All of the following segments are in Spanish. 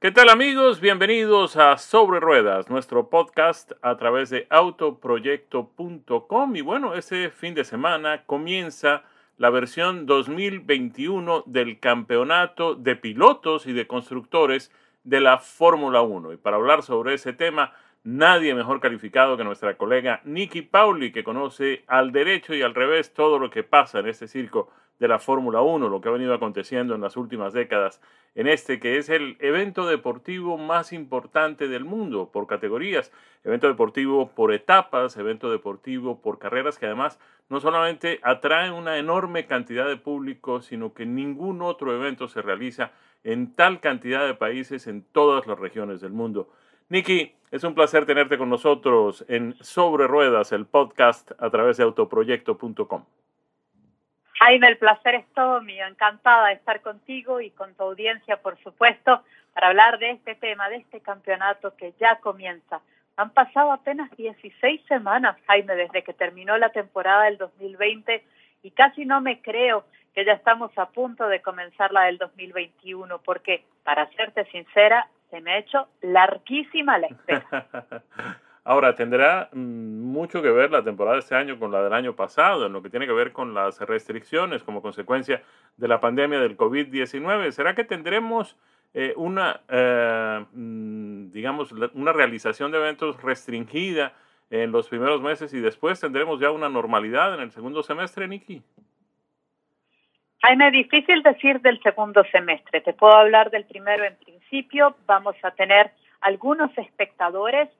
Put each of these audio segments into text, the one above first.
¿Qué tal amigos? Bienvenidos a Sobre Ruedas, nuestro podcast a través de autoproyecto.com. Y bueno, este fin de semana comienza la versión 2021 del campeonato de pilotos y de constructores de la Fórmula 1. Y para hablar sobre ese tema, nadie mejor calificado que nuestra colega Nikki Pauli, que conoce al derecho y al revés todo lo que pasa en este circo de la Fórmula 1, lo que ha venido aconteciendo en las últimas décadas en este que es el evento deportivo más importante del mundo por categorías, evento deportivo por etapas, evento deportivo por carreras que además no solamente atraen una enorme cantidad de público, sino que ningún otro evento se realiza en tal cantidad de países en todas las regiones del mundo. Nikki, es un placer tenerte con nosotros en Sobre Ruedas, el podcast a través de autoproyecto.com. Jaime, el placer es todo mío. Encantada de estar contigo y con tu audiencia, por supuesto, para hablar de este tema, de este campeonato que ya comienza. Han pasado apenas 16 semanas, Jaime, desde que terminó la temporada del 2020 y casi no me creo que ya estamos a punto de comenzar la del 2021, porque, para serte sincera, se me ha hecho larguísima la espera. Ahora, tendrá mm, mucho que ver la temporada de este año con la del año pasado, en lo que tiene que ver con las restricciones como consecuencia de la pandemia del COVID-19. ¿Será que tendremos eh, una, eh, mm, digamos, una realización de eventos restringida en los primeros meses y después tendremos ya una normalidad en el segundo semestre, Nikki? Jaime, difícil decir del segundo semestre. Te puedo hablar del primero en principio. Vamos a tener algunos espectadores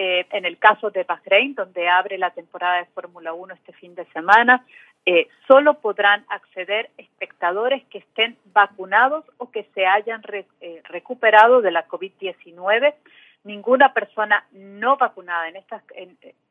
eh, en el caso de Bahrein, donde abre la temporada de Fórmula 1 este fin de semana, eh, solo podrán acceder espectadores que estén vacunados o que se hayan eh, recuperado de la COVID-19. Ninguna persona no vacunada en estas,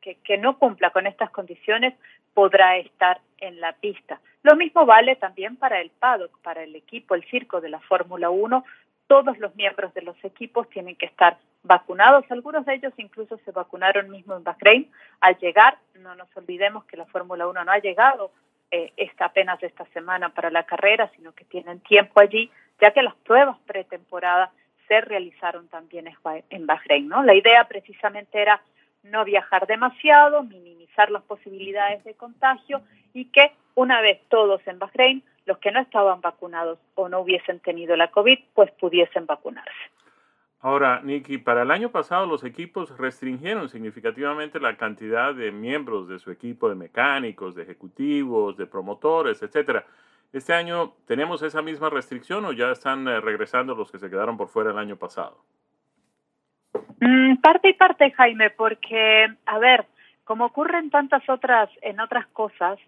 que, que no cumpla con estas condiciones podrá estar en la pista. Lo mismo vale también para el paddock, para el equipo, el circo de la Fórmula 1. Todos los miembros de los equipos tienen que estar vacunados, algunos de ellos incluso se vacunaron mismo en Bahrein al llegar, no nos olvidemos que la Fórmula 1 no ha llegado eh, esta apenas esta semana para la carrera, sino que tienen tiempo allí, ya que las pruebas pretemporada se realizaron también en Bahrein, ¿no? La idea precisamente era no viajar demasiado, minimizar las posibilidades de contagio y que una vez todos en Bahrein, los que no estaban vacunados o no hubiesen tenido la COVID, pues pudiesen vacunarse. Ahora, Nicky, para el año pasado los equipos restringieron significativamente la cantidad de miembros de su equipo de mecánicos, de ejecutivos, de promotores, etcétera. ¿Este año tenemos esa misma restricción o ya están eh, regresando los que se quedaron por fuera el año pasado? Mm, parte y parte, Jaime, porque, a ver, como ocurre en tantas otras, en otras cosas,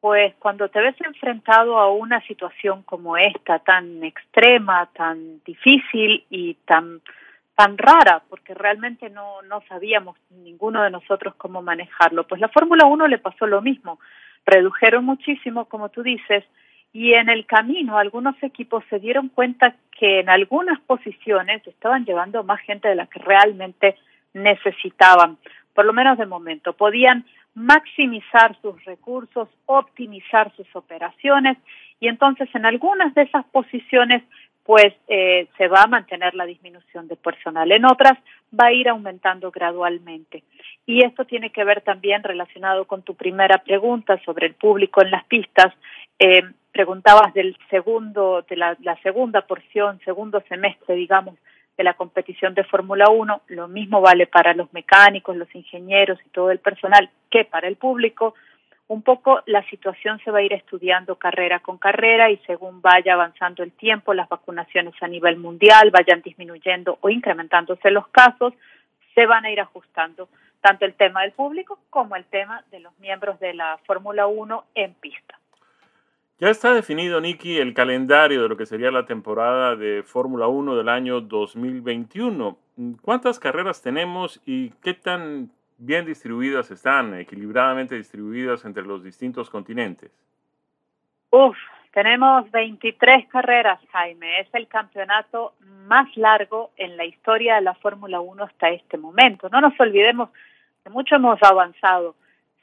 pues cuando te ves enfrentado a una situación como esta, tan extrema, tan difícil y tan tan rara, porque realmente no, no sabíamos ninguno de nosotros cómo manejarlo. Pues la Fórmula 1 le pasó lo mismo. Redujeron muchísimo, como tú dices, y en el camino algunos equipos se dieron cuenta que en algunas posiciones estaban llevando más gente de la que realmente necesitaban, por lo menos de momento. Podían maximizar sus recursos, optimizar sus operaciones y entonces en algunas de esas posiciones pues eh, se va a mantener la disminución de personal, en otras va a ir aumentando gradualmente. Y esto tiene que ver también relacionado con tu primera pregunta sobre el público en las pistas. Eh, preguntabas del segundo, de la, la segunda porción, segundo semestre, digamos, de la competición de Fórmula 1. Lo mismo vale para los mecánicos, los ingenieros y todo el personal que para el público. Un poco la situación se va a ir estudiando carrera con carrera y según vaya avanzando el tiempo, las vacunaciones a nivel mundial vayan disminuyendo o incrementándose los casos, se van a ir ajustando tanto el tema del público como el tema de los miembros de la Fórmula 1 en pista. Ya está definido, Nicky, el calendario de lo que sería la temporada de Fórmula 1 del año 2021. ¿Cuántas carreras tenemos y qué tan bien distribuidas están, equilibradamente distribuidas entre los distintos continentes? Uf, tenemos 23 carreras, Jaime. Es el campeonato más largo en la historia de la Fórmula 1 hasta este momento. No nos olvidemos que mucho hemos avanzado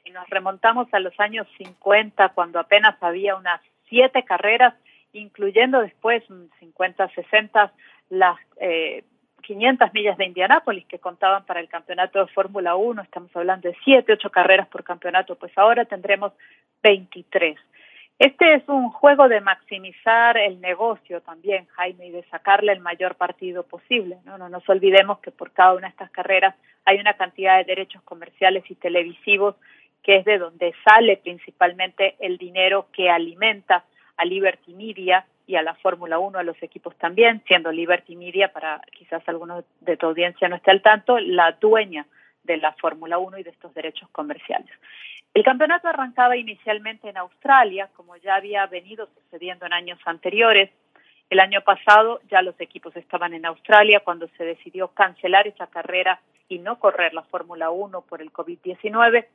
si nos remontamos a los años 50, cuando apenas había unas siete carreras, incluyendo después 50, 60, las, eh, 500 millas de Indianápolis que contaban para el campeonato de Fórmula 1, estamos hablando de 7, 8 carreras por campeonato, pues ahora tendremos 23. Este es un juego de maximizar el negocio también, Jaime, y de sacarle el mayor partido posible. No, no nos olvidemos que por cada una de estas carreras hay una cantidad de derechos comerciales y televisivos que es de donde sale principalmente el dinero que alimenta a Liberty Media y a la Fórmula 1, a los equipos también, siendo Liberty Media, para quizás algunos de tu audiencia no esté al tanto, la dueña de la Fórmula 1 y de estos derechos comerciales. El campeonato arrancaba inicialmente en Australia, como ya había venido sucediendo en años anteriores. El año pasado ya los equipos estaban en Australia cuando se decidió cancelar esa carrera y no correr la Fórmula 1 por el COVID-19.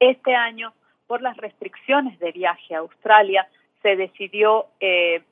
Este año, por las restricciones de viaje a Australia, se decidió eh,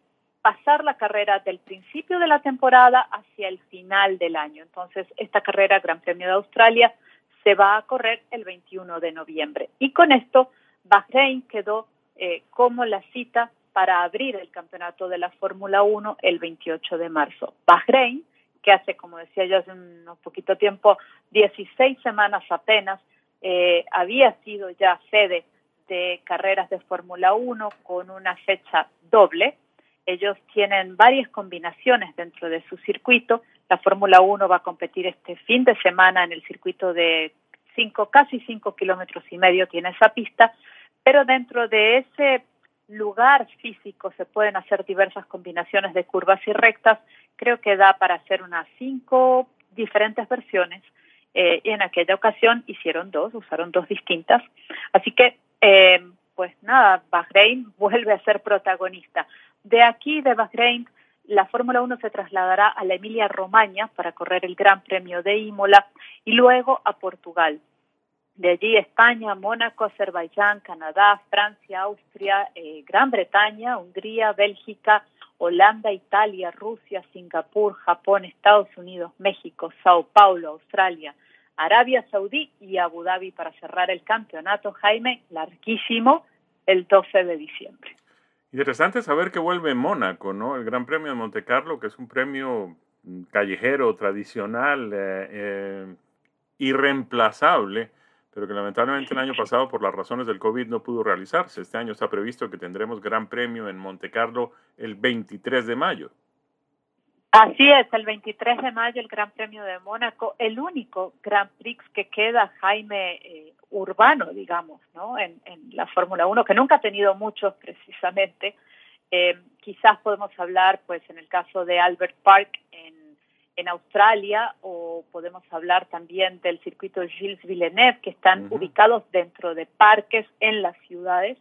pasar la carrera del principio de la temporada hacia el final del año. Entonces, esta carrera Gran Premio de Australia se va a correr el 21 de noviembre. Y con esto, Bahrein quedó eh, como la cita para abrir el campeonato de la Fórmula 1 el 28 de marzo. Bahrein, que hace, como decía yo hace un poquito tiempo, 16 semanas apenas, eh, había sido ya sede de carreras de Fórmula 1 con una fecha doble. Ellos tienen varias combinaciones dentro de su circuito la Fórmula 1 va a competir este fin de semana en el circuito de cinco, casi cinco kilómetros y medio tiene esa pista, pero dentro de ese lugar físico se pueden hacer diversas combinaciones de curvas y rectas. Creo que da para hacer unas cinco diferentes versiones. Eh, y en aquella ocasión hicieron dos, usaron dos distintas. Así que, eh, pues nada, Bahrein vuelve a ser protagonista. De aquí, de Bahrein, la Fórmula 1 se trasladará a la Emilia Romagna para correr el Gran Premio de Imola y luego a Portugal. De allí España, Mónaco, Azerbaiyán, Canadá, Francia, Austria, eh, Gran Bretaña, Hungría, Bélgica, Holanda, Italia, Rusia, Singapur, Japón, Estados Unidos, México, Sao Paulo, Australia, Arabia Saudí y Abu Dhabi para cerrar el campeonato, Jaime, larguísimo, el 12 de diciembre. Interesante saber que vuelve Mónaco, ¿no? El Gran Premio de Monte Carlo, que es un premio mm, callejero, tradicional, eh, eh, irreemplazable, pero que lamentablemente el año pasado por las razones del COVID no pudo realizarse. Este año está previsto que tendremos Gran Premio en Monte Carlo el 23 de mayo. Así es, el 23 de mayo el Gran Premio de Mónaco, el único Gran Prix que queda, Jaime, eh, urbano, digamos, ¿no? En, la Fórmula 1, que nunca ha tenido muchos precisamente. Eh, quizás podemos hablar, pues, en el caso de Albert Park en, en Australia, o podemos hablar también del circuito Gilles Villeneuve, que están ubicados dentro de parques en las ciudades,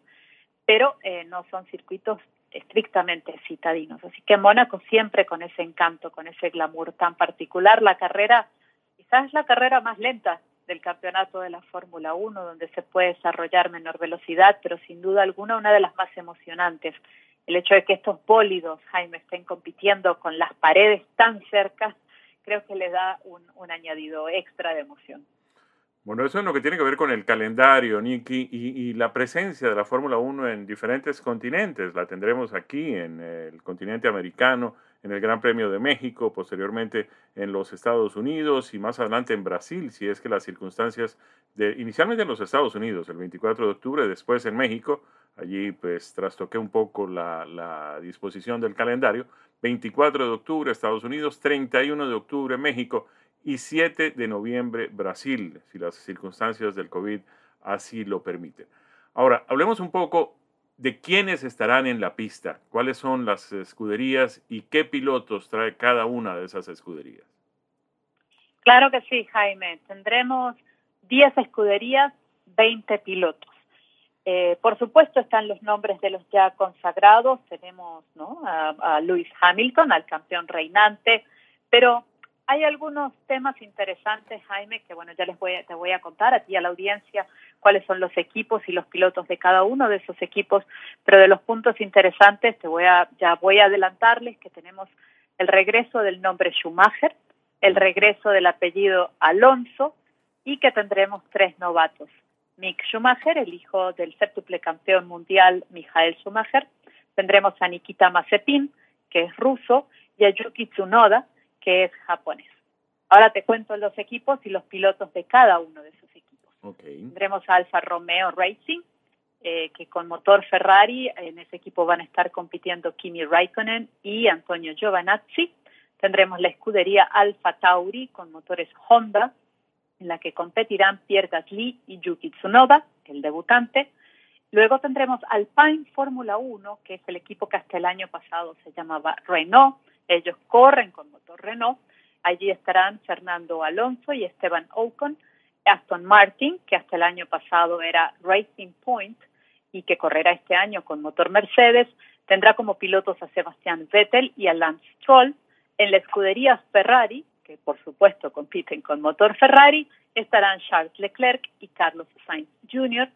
pero eh, no son circuitos estrictamente citadinos. Así que Mónaco siempre con ese encanto, con ese glamour tan particular, la carrera, quizás la carrera más lenta del campeonato de la Fórmula 1, donde se puede desarrollar menor velocidad, pero sin duda alguna una de las más emocionantes. El hecho de que estos bólidos, Jaime, estén compitiendo con las paredes tan cerca, creo que le da un añadido extra de emoción. Bueno, eso es lo que tiene que ver con el calendario, Nicky, y, la presencia de la Fórmula 1 en diferentes continentes. La tendremos aquí en el continente americano, en el Gran Premio de México, posteriormente en los Estados Unidos y más adelante en Brasil, si es que las circunstancias de, inicialmente en los Estados Unidos, el 24 de octubre, después en México, allí pues trastoqué un poco la, la disposición del calendario, 24 de octubre Estados Unidos, 31 de octubre México y 7 de noviembre Brasil, si las circunstancias del COVID así lo permiten. Ahora, hablemos un poco de quiénes estarán en la pista, cuáles son las escuderías y qué pilotos trae cada una de esas escuderías. Claro que sí, Jaime. Tendremos 10 escuderías, 20 pilotos. Eh, por supuesto están los nombres de los ya consagrados. Tenemos ¿no? a, a Lewis Hamilton, al campeón reinante, pero hay algunos temas interesantes, Jaime, que bueno, ya les voy a, te voy a contar a ti y a la audiencia cuáles son los equipos y los pilotos de cada uno de esos equipos, pero de los puntos interesantes te voy a ya voy a adelantarles que tenemos el regreso del nombre Schumacher, el regreso del apellido Alonso y que tendremos tres novatos. Mick Schumacher, el hijo del séptuple campeón mundial Michael Schumacher, tendremos a Nikita Mazepin, que es ruso, y a Yuki Tsunoda, que es japonés. Ahora te cuento los equipos y los pilotos de cada uno de esos equipos. Tendremos a Alfa Romeo Racing, eh, que con motor Ferrari, en ese equipo van a estar compitiendo Kimi Raikkonen y Antonio Giovanazzi. Tendremos la escudería Alfa Tauri con motores Honda, en la que competirán Pierre Gasly y Yuki Tsunoda, el debutante. Luego tendremos Alpine Fórmula 1, que es el equipo que hasta el año pasado se llamaba Renault. Ellos corren con motor Renault. Allí estarán Fernando Alonso y Esteban Ocon. Aston Martin, que hasta el año pasado era Racing Point y que correrá este año con motor Mercedes, tendrá como pilotos a Sebastián Vettel y a Lance Stroll. En la escudería Ferrari, que por supuesto compiten con motor Ferrari, estarán Charles Leclerc y Carlos Sainz Jr.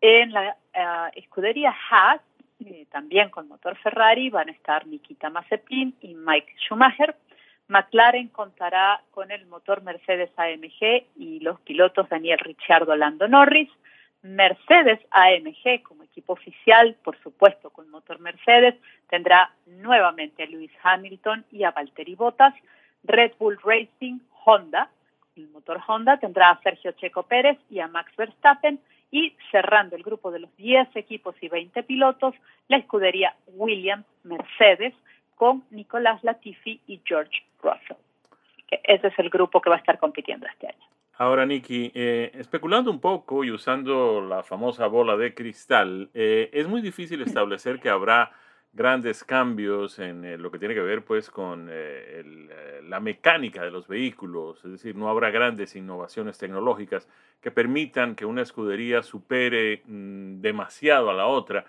En la eh, escudería Haas, eh, también con motor Ferrari, van a estar Nikita Mazepin y Mike Schumacher. McLaren contará con el motor Mercedes AMG y los pilotos Daniel Ricciardo, Lando Norris. Mercedes AMG como equipo oficial, por supuesto con motor Mercedes, tendrá nuevamente a Lewis Hamilton y a Valtteri Bottas. Red Bull Racing Honda, el motor Honda, tendrá a Sergio Checo Pérez y a Max Verstappen. Y cerrando el grupo de los 10 equipos y 20 pilotos, la escudería Williams Mercedes con Nicolás Latifi y George Russell. ese es el grupo que va a estar compitiendo este año. Ahora, Nicky, eh, especulando un poco y usando la famosa bola de cristal, eh, es muy difícil establecer que habrá grandes cambios en eh, lo que tiene que ver pues con la mecánica de los vehículos, es decir, no habrá grandes innovaciones tecnológicas que permitan que una escudería supere mm, demasiado a la otra.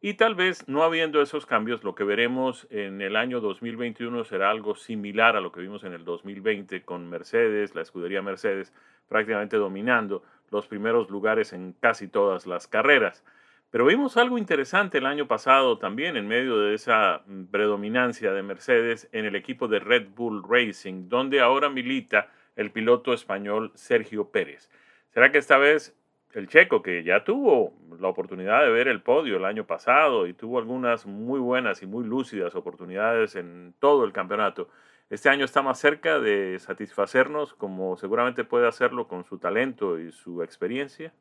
Y tal vez no habiendo esos cambios, lo que veremos en el año 2021 será algo similar a lo que vimos en el 2020 con Mercedes, la escudería Mercedes prácticamente dominando los primeros lugares en casi todas las carreras. Pero vimos algo interesante el año pasado también en medio de esa mm, predominancia de Mercedes en el equipo de Red Bull Racing, donde ahora milita el piloto español Sergio Pérez. ¿Será que esta vez el checo, que ya tuvo la oportunidad de ver el podio el año pasado y tuvo algunas muy buenas y muy lúcidas oportunidades en todo el campeonato, este año está más cerca de satisfacernos como seguramente puede hacerlo con su talento y su experiencia?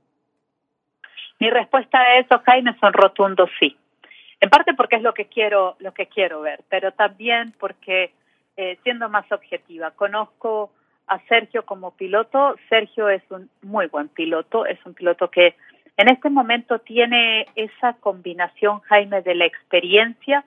Mi respuesta a eso, Jaime, son rotundos sí. En parte porque es lo que quiero, lo que quiero ver, pero también porque, eh, siendo más objetiva, conozco a Sergio como piloto. Sergio es un muy buen piloto, es un piloto que en este momento tiene esa combinación, Jaime, de la experiencia,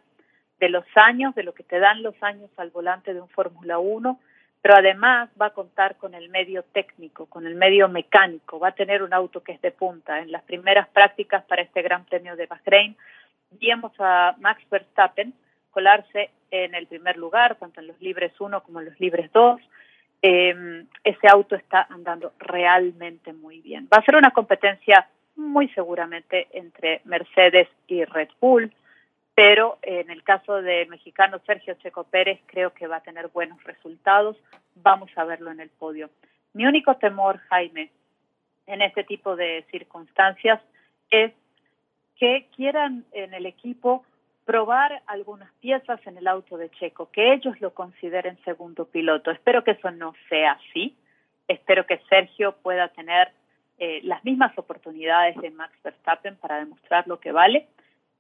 de los años, de lo que te dan los años al volante de un Fórmula 1, pero además va a contar con el medio técnico, con el medio mecánico, va a tener un auto que es de punta. En las primeras prácticas para este Gran Premio de Bahrein, vimos a Max Verstappen colarse en el primer lugar, tanto en los libres 1 como en los libres 2 eh, ese auto está andando realmente muy bien. Va a ser una competencia muy seguramente entre Mercedes y Red Bull, pero en el caso del mexicano Sergio Checo Pérez creo que va a tener buenos resultados. Vamos a verlo en el podio. Mi único temor, Jaime, en este tipo de circunstancias es que quieran en el equipo probar algunas piezas en el auto de Checo, que ellos lo consideren segundo piloto. Espero que eso no sea así. Espero que Sergio pueda tener eh, las mismas oportunidades de Max Verstappen para demostrar lo que vale.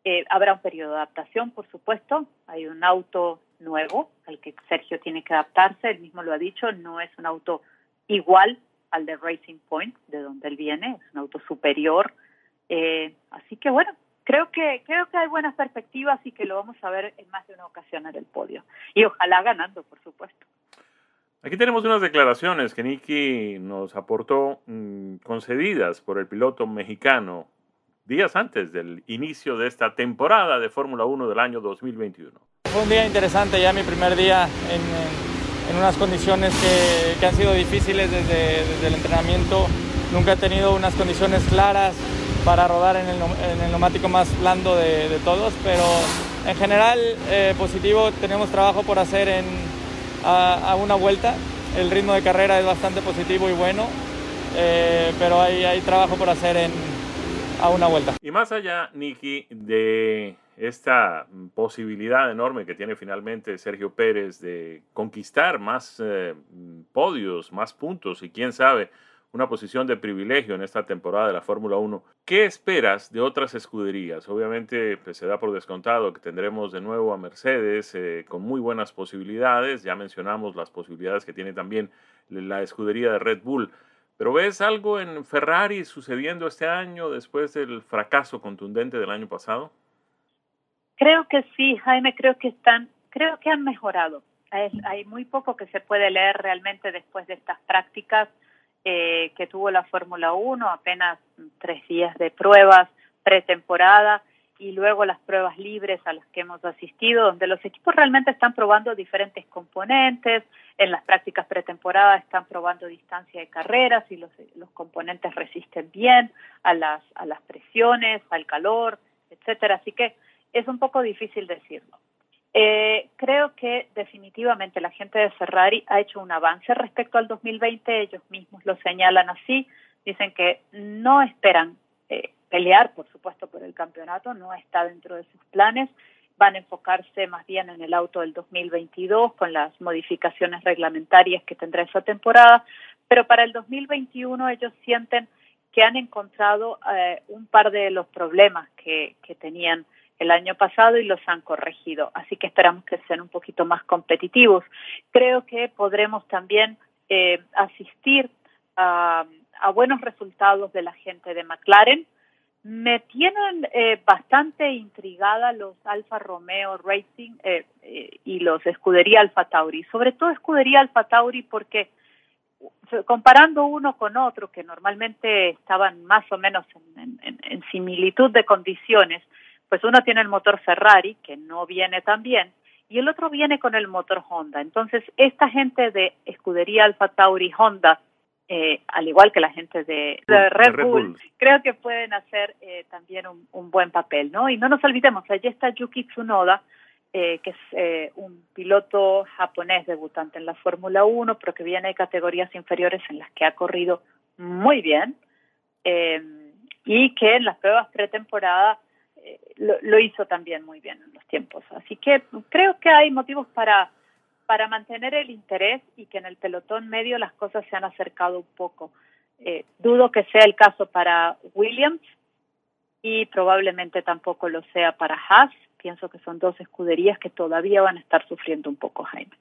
Eh, habrá un periodo de adaptación, por supuesto. Hay un auto nuevo al que Sergio tiene que adaptarse. Él mismo lo ha dicho, no es un auto igual al de Racing Point, de donde él viene, es un auto superior. Eh, así que bueno, creo que creo que hay buenas perspectivas y que lo vamos a ver en más de una ocasión en el podio y ojalá ganando por supuesto aquí tenemos unas declaraciones que Nicky nos aportó mm, concedidas por el piloto mexicano días antes del inicio de esta temporada de Fórmula 1 del año 2021 fue un día interesante ya mi primer día en, en, unas condiciones que, que, han sido difíciles desde, desde el entrenamiento. Nunca he tenido unas condiciones claras para rodar en el, en el neumático más blando de, de, todos, pero en general eh, positivo, tenemos trabajo por hacer en, a, una vuelta, el ritmo de carrera es bastante positivo y bueno, eh, pero hay, hay trabajo por hacer en, a una vuelta. Y más allá, Nicky, de esta posibilidad enorme que tiene finalmente Sergio Pérez de conquistar más eh, podios, más puntos y quién sabe, una posición de privilegio en esta temporada de la Fórmula 1. ¿Qué esperas de otras escuderías? Obviamente pues, se da por descontado que tendremos de nuevo a Mercedes eh, con muy buenas posibilidades. Ya mencionamos las posibilidades que tiene también la escudería de Red Bull. Pero ¿ves algo en Ferrari sucediendo este año después del fracaso contundente del año pasado? Creo que sí, Jaime, creo que están, creo que han mejorado. hay muy poco que se puede leer realmente después de estas prácticas eh, que tuvo la Fórmula 1, apenas tres días de pruebas pretemporada y luego las pruebas libres a las que hemos asistido, donde los equipos realmente están probando diferentes componentes, en las prácticas pretemporadas están probando distancia de carreras y los, los componentes resisten bien a las, a las presiones, al calor, etcétera. Así que es un poco difícil decirlo. Eh, creo que definitivamente la gente de Ferrari ha hecho un avance respecto al 2020, ellos mismos lo señalan así, dicen que no esperan eh, pelear, por supuesto, por el campeonato, no está dentro de sus planes, van a enfocarse más bien en el auto del 2022 con las modificaciones reglamentarias que tendrá esa temporada, pero para el 2021 ellos sienten que han encontrado eh, un par de los problemas que, que tenían el año pasado y los han corregido. Así que esperamos que sean un poquito más competitivos. Creo que podremos también eh, asistir a, buenos resultados de la gente de McLaren. Me tienen eh, bastante intrigada los Alfa Romeo Racing eh, y los Escudería Alfa Tauri, sobre todo Escudería Alfa Tauri porque comparando uno con otro, que normalmente estaban más o menos en similitud de condiciones, pues uno tiene el motor Ferrari, que no viene tan bien, y el otro viene con el motor Honda. Entonces, esta gente de escudería Alfa Tauri Honda, eh, al igual que la gente de, Red, Bull, creo que pueden hacer eh, también un, buen papel, ¿no? Y no nos olvidemos, allí está Yuki Tsunoda, eh, que es un piloto japonés debutante en la Fórmula 1, pero que viene de categorías inferiores en las que ha corrido muy bien y que en las pruebas pretemporada lo, hizo también muy bien en los tiempos. Así que creo que hay motivos para, para mantener el interés y que en el pelotón medio las cosas se han acercado un poco. Eh, dudo que sea el caso para Williams y probablemente tampoco lo sea para Haas. Pienso que son dos escuderías que todavía van a estar sufriendo un poco, Jaime.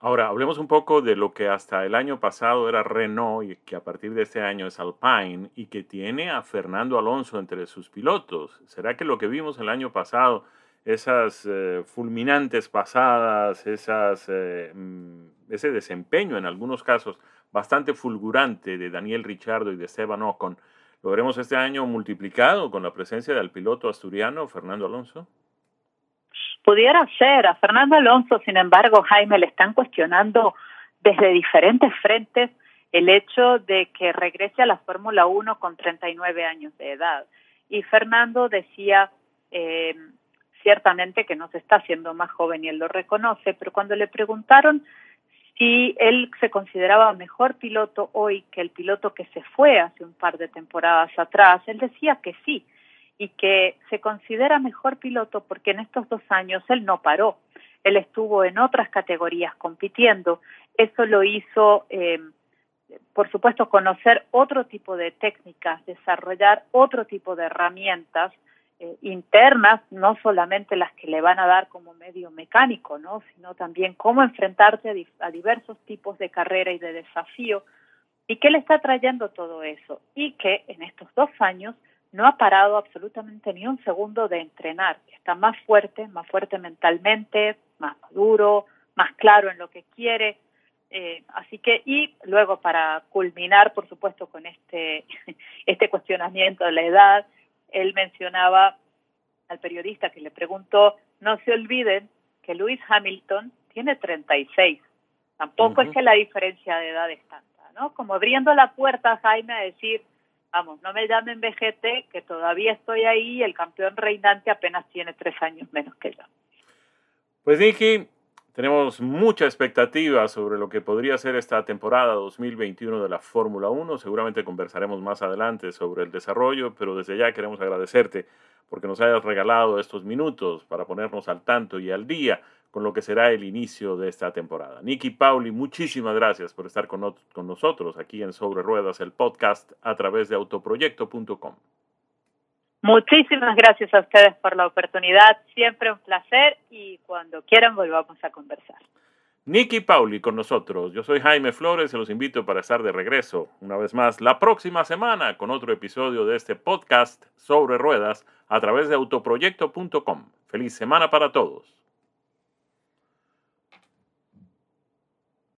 Ahora, hablemos un poco de lo que hasta el año pasado era Renault y que a partir de este año es Alpine y que tiene a Fernando Alonso entre sus pilotos. ¿Será que lo que vimos el año pasado, esas eh, fulminantes pasadas, esas, eh, mm, ese desempeño en algunos casos bastante fulgurante de Daniel Richardo y de Esteban Ocon, lo veremos este año multiplicado con la presencia del piloto asturiano Fernando Alonso? Pudiera ser. A Fernando Alonso, sin embargo, Jaime, le están cuestionando desde diferentes frentes el hecho de que regrese a la Fórmula 1 con 39 años de edad. Y Fernando decía eh, ciertamente que no se está haciendo más joven y él lo reconoce, pero cuando le preguntaron si él se consideraba mejor piloto hoy que el piloto que se fue hace un par de temporadas atrás, él decía que sí, y que se considera mejor piloto porque en estos dos años él no paró. Él estuvo en otras categorías compitiendo. Eso lo hizo, eh, por supuesto, conocer otro tipo de técnicas, desarrollar otro tipo de herramientas eh, internas, no solamente las que le van a dar como medio mecánico, ¿no? sino también cómo enfrentarse a, a diversos tipos de carrera y de desafío. ¿Y qué le está trayendo todo eso? Y que en estos dos años no ha parado absolutamente ni un segundo de entrenar. Está más fuerte, más fuerte mentalmente, más maduro, más claro en lo que quiere. Eh, así que, y luego para culminar, por supuesto, con este, este cuestionamiento de la edad, él mencionaba al periodista que le preguntó, no se olviden que Lewis Hamilton tiene 36. Tampoco es que la diferencia de edad es tanta, ¿no? Como abriendo la puerta, Jaime, a decir, vamos, no me llamen VGT, que todavía estoy ahí, el campeón reinante apenas tiene tres años menos que yo. Pues Tenemos mucha expectativa sobre lo que podría ser esta temporada 2021 de la Fórmula 1. Seguramente conversaremos más adelante sobre el desarrollo, pero desde ya queremos agradecerte porque nos hayas regalado estos minutos para ponernos al tanto y al día con lo que será el inicio de esta temporada. Nicky Pauli, muchísimas gracias por estar con, con nosotros aquí en Sobre Ruedas, el podcast a través de autoproyecto.com. Muchísimas gracias a ustedes por la oportunidad, siempre un placer y cuando quieran volvamos a conversar. Nicky Pauli con nosotros. Yo soy Jaime Flores y los invito para estar de regreso una vez más la próxima semana con otro episodio de este podcast sobre ruedas a través de autoproyecto.com. Feliz semana para todos.